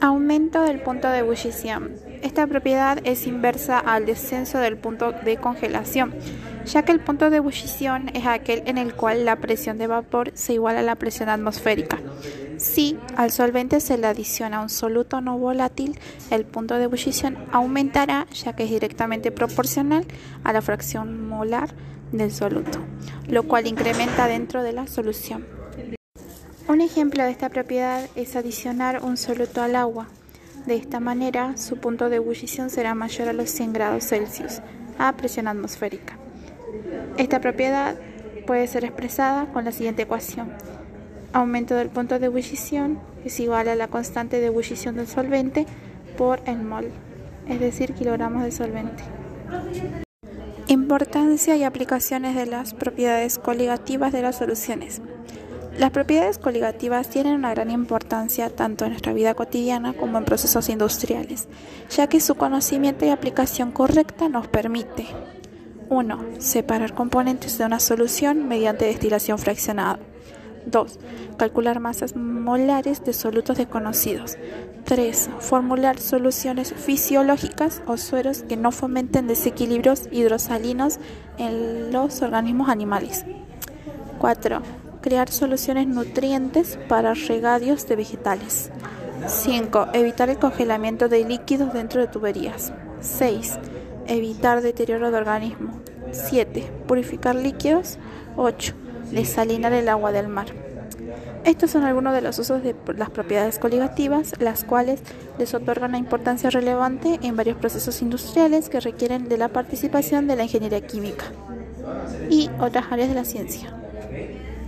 Aumento del punto de ebullición. Esta propiedad es inversa al descenso del punto de congelación, ya que el punto de ebullición es aquel en el cual la presión de vapor se iguala a la presión atmosférica. Si al solvente se le adiciona un soluto no volátil, el punto de ebullición aumentará, ya que es directamente proporcional a la fracción molar del soluto, lo cual incrementa dentro de la solución. Un ejemplo de esta propiedad es adicionar un soluto al agua. De esta manera, su punto de ebullición será mayor a los 100 grados Celsius a presión atmosférica. Esta propiedad puede ser expresada con la siguiente ecuación. Aumento del punto de ebullición es igual a la constante de ebullición del solvente por el mol, es decir, kilogramos de solvente. Importancia y aplicaciones de las propiedades coligativas de las soluciones. Las propiedades coligativas tienen una gran importancia tanto en nuestra vida cotidiana como en procesos industriales, ya que su conocimiento y aplicación correcta nos permite 1. Separar componentes de una solución mediante destilación fraccionada. 2. Calcular masas molares de solutos desconocidos. 3. Formular soluciones fisiológicas o sueros que no fomenten desequilibrios hidrosalinos en los organismos animales. 4 crear soluciones nutrientes para regadios de vegetales. 5. Evitar el congelamiento de líquidos dentro de tuberías. 6. Evitar deterioro de organismo. 7. Purificar líquidos. 8. Desalinar el agua del mar. Estos son algunos de los usos de las propiedades coligativas, las cuales les otorgan una importancia relevante en varios procesos industriales que requieren de la participación de la ingeniería química y otras áreas de la ciencia.